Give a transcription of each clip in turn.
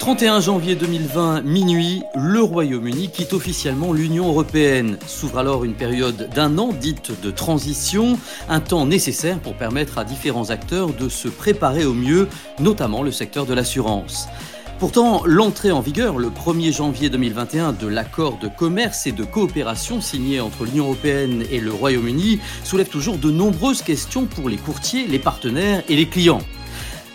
31 janvier 2020, minuit, le Royaume-Uni quitte officiellement l'Union européenne. S'ouvre alors une période d'un an dite de transition, un temps nécessaire pour permettre à différents acteurs de se préparer au mieux, notamment le secteur de l'assurance. Pourtant, l'entrée en vigueur le 1er janvier 2021 de l'accord de commerce et de coopération signé entre l'Union européenne et le Royaume-Uni soulève toujours de nombreuses questions pour les courtiers, les partenaires et les clients.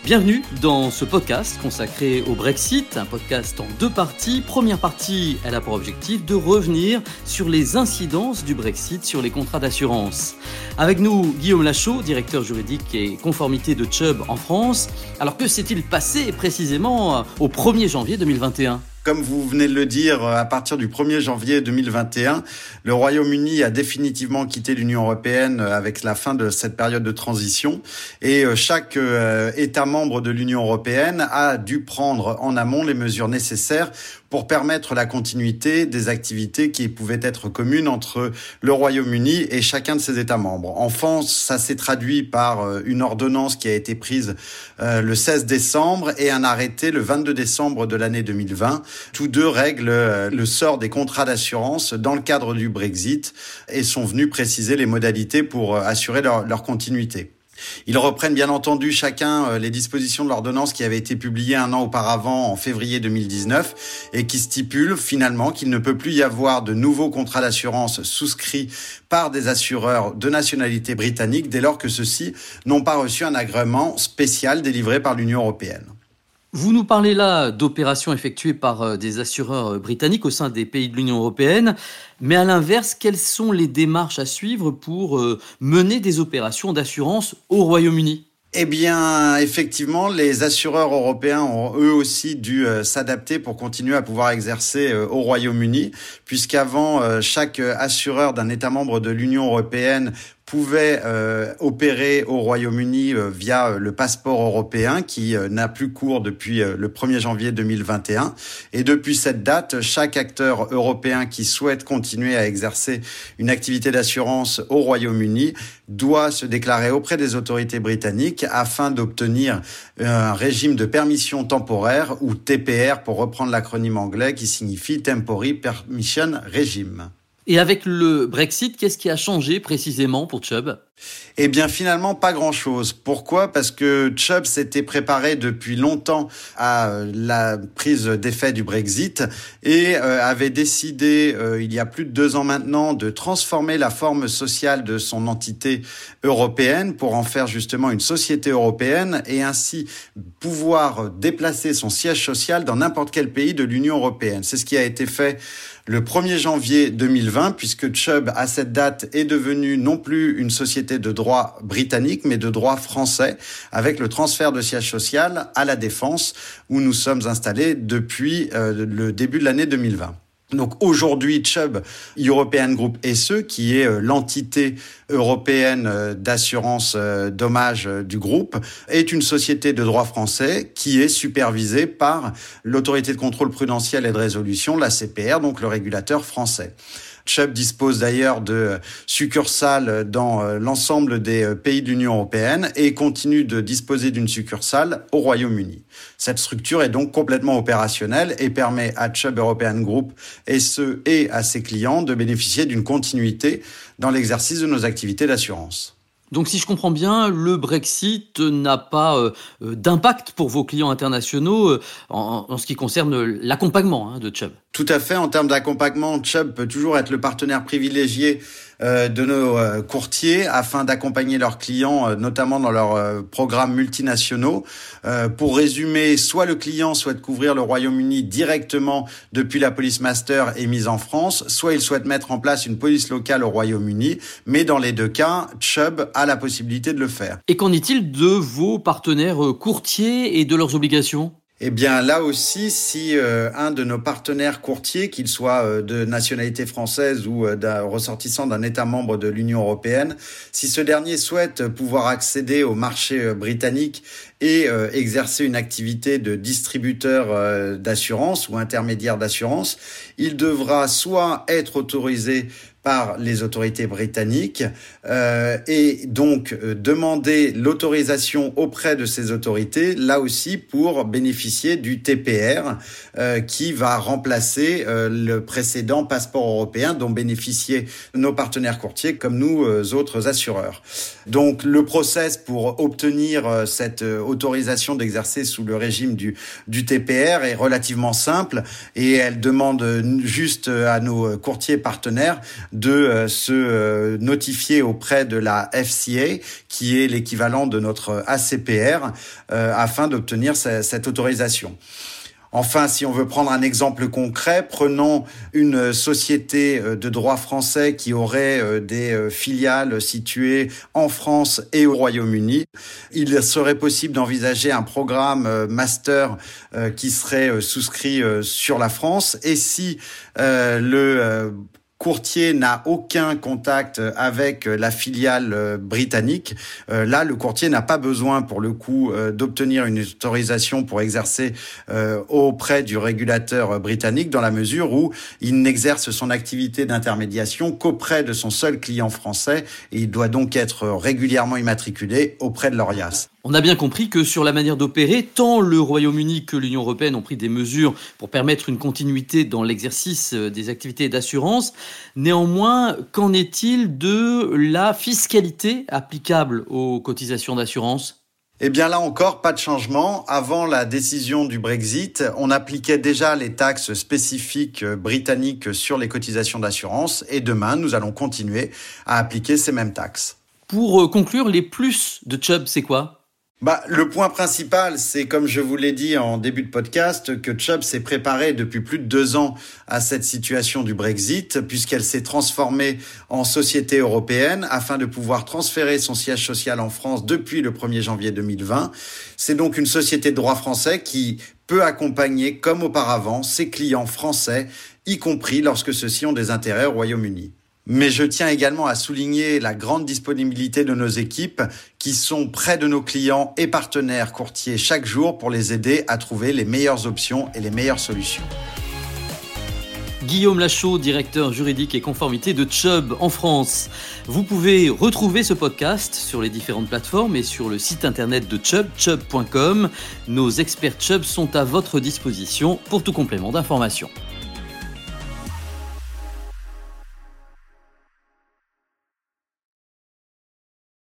Bienvenue dans ce podcast consacré au Brexit, un podcast en deux parties. Première partie, elle a pour objectif de revenir sur les incidences du Brexit sur les contrats d'assurance. Avec nous, Guillaume Lachaud, directeur juridique et conformité de Chubb en France. Alors que s'est-il passé précisément au 1er janvier 2021 comme vous venez de le dire, à partir du 1er janvier 2021, le Royaume-Uni a définitivement quitté l'Union européenne avec la fin de cette période de transition. Et euh, chaque euh, État membre de l'Union européenne a dû prendre en amont les mesures nécessaires pour permettre la continuité des activités qui pouvaient être communes entre le Royaume-Uni et chacun de ses États membres. En France, ça s'est traduit par euh, une ordonnance qui a été prise euh, le 16 décembre et un arrêté le 22 décembre de l'année 2020. Tous deux règlent euh, le sort des contrats d'assurance dans le cadre du Brexit et sont venus préciser les modalités pour assurer leur, leur continuité. Ils reprennent bien entendu chacun euh, les dispositions de l'ordonnance qui avait été publiée un an auparavant en février 2019 et qui stipule finalement qu'il ne peut plus y avoir de nouveaux contrats d'assurance souscrits par des assureurs de nationalité britannique dès lors que ceux-ci n'ont pas reçu un agrément spécial délivré par l'Union européenne. Vous nous parlez là d'opérations effectuées par euh, des assureurs euh, britanniques au sein des pays de l'Union européenne, mais à l'inverse, quelles sont les démarches à suivre pour euh, mener des opérations d'assurance au Royaume-Uni? Eh bien, effectivement, les assureurs européens ont eux aussi dû s'adapter pour continuer à pouvoir exercer au Royaume-Uni, puisqu'avant, chaque assureur d'un État membre de l'Union européenne pouvait euh, opérer au Royaume-Uni euh, via euh, le passeport européen qui n'a plus cours depuis le 1er janvier 2021. Et depuis cette date, chaque acteur européen qui souhaite continuer à exercer une activité d'assurance au Royaume-Uni doit se déclarer auprès des autorités britanniques afin d'obtenir un régime de permission temporaire ou TPR pour reprendre l'acronyme anglais qui signifie Temporary Permission Regime. Et avec le Brexit, qu'est-ce qui a changé précisément pour Chubb? Eh bien, finalement, pas grand-chose. Pourquoi? Parce que Chubb s'était préparé depuis longtemps à euh, la prise d'effet du Brexit et euh, avait décidé, euh, il y a plus de deux ans maintenant, de transformer la forme sociale de son entité européenne pour en faire justement une société européenne et ainsi pouvoir déplacer son siège social dans n'importe quel pays de l'Union européenne. C'est ce qui a été fait le 1er janvier 2020, puisque Chubb, à cette date, est devenu non plus une société de droit britannique, mais de droit français, avec le transfert de siège social à la Défense, où nous sommes installés depuis euh, le début de l'année 2020. Donc aujourd'hui, Chubb European Group SE, qui est euh, l'entité européenne euh, d'assurance dommage du groupe, est une société de droit français qui est supervisée par l'autorité de contrôle prudentiel et de résolution, la CPR, donc le régulateur français. Chubb dispose d'ailleurs de succursales dans euh, l'ensemble des euh, pays de l'Union européenne et continue de disposer d'une succursale au Royaume-Uni. Cette structure est donc complètement opérationnelle et permet à Chubb European Group et ce et à ses clients de bénéficier d'une continuité dans l'exercice de nos activités d'assurance. Donc si je comprends bien, le Brexit n'a pas euh, euh, d'impact pour vos clients internationaux euh, en, ce qui concerne l'accompagnement hein, de Chubb. Tout à fait, en termes d'accompagnement, Chubb peut toujours être le partenaire privilégié de nos euh, courtiers afin d'accompagner leurs clients, euh, notamment dans leurs programmes multinationaux. pour résumer, soit le client souhaite couvrir le Royaume-Uni directement depuis la police master émise en France, soit il souhaite mettre en place une police locale au Royaume-Uni, mais dans les deux cas, Chubb a la possibilité de le faire. Et qu'en est-il de vos partenaires courtiers et de leurs obligations? Eh bien, là aussi, si euh, un de nos partenaires courtiers, qu'il soit euh, de nationalité française ou euh, ressortissant d'un État membre de l'Union européenne, si ce dernier souhaite pouvoir accéder au marché britannique et exercer une activité de distributeur d'assurance ou intermédiaire d'assurance, il devra soit être autorisé par les autorités britanniques euh, et donc euh, demander l'autorisation auprès de ces autorités, là aussi pour bénéficier du TPR euh, qui va remplacer le précédent passeport européen dont bénéficiaient nos partenaires courtiers comme nous autres assureurs. Donc le process pour obtenir cette autorisation d'exercer sous le régime du, du TPR est relativement simple et elle demande juste à nos courtiers partenaires de se notifier au auprès de la FCA, qui est l'équivalent de notre ACPR, euh, afin d'obtenir cette autorisation. Enfin, si on veut prendre un exemple concret, prenons une société euh, de droit français qui aurait euh, des filiales situées en France et au Royaume-Uni. Il serait possible d'envisager un programme master qui serait souscrit sur la France. Et si le courtier n'a aucun contact avec la filiale euh, britannique, euh, là, le courtier n'a pas besoin, pour le coup, euh, d'obtenir une autorisation pour exercer auprès du régulateur britannique, dans la mesure où il n'exerce son activité d'intermédiation qu'auprès de son seul client français, et il doit donc être régulièrement immatriculé auprès de l'ORIAS. On a bien compris que sur la manière d'opérer, tant le Royaume-Uni que l'Union européenne ont pris des mesures pour permettre une continuité dans l'exercice euh, des activités d'assurance. Néanmoins, qu'en est-il de la fiscalité applicable aux cotisations d'assurance? Eh bien là encore, pas de changement. Avant la décision du Brexit, on appliquait déjà les taxes spécifiques euh, britanniques sur les cotisations d'assurance et demain, nous allons continuer à appliquer ces mêmes taxes. Pour euh, conclure, les plus de Chubb, c'est quoi? Bah, le point principal, c'est comme je vous l'ai dit en début de podcast, que Chubb s'est préparé depuis plus de deux ans à cette situation du Brexit, puisqu'elle s'est transformée en société européenne afin de pouvoir transférer son siège social en France depuis le 1er janvier 2020. C'est donc une société de droit français qui peut accompagner, comme auparavant, ses clients français, y compris lorsque ceux-ci ont des intérêts au Royaume-Uni. Mais je tiens également à souligner la grande disponibilité de nos équipes qui sont près de nos clients et partenaires courtiers chaque jour pour les aider à trouver les meilleures options et les meilleures solutions. Guillaume Lachaud, directeur juridique et conformité de Chubb en France. Vous pouvez retrouver ce podcast sur les différentes plateformes et sur le site internet de Chubb, chubb.com. Nos experts Chubb sont à votre disposition pour tout complément d'information.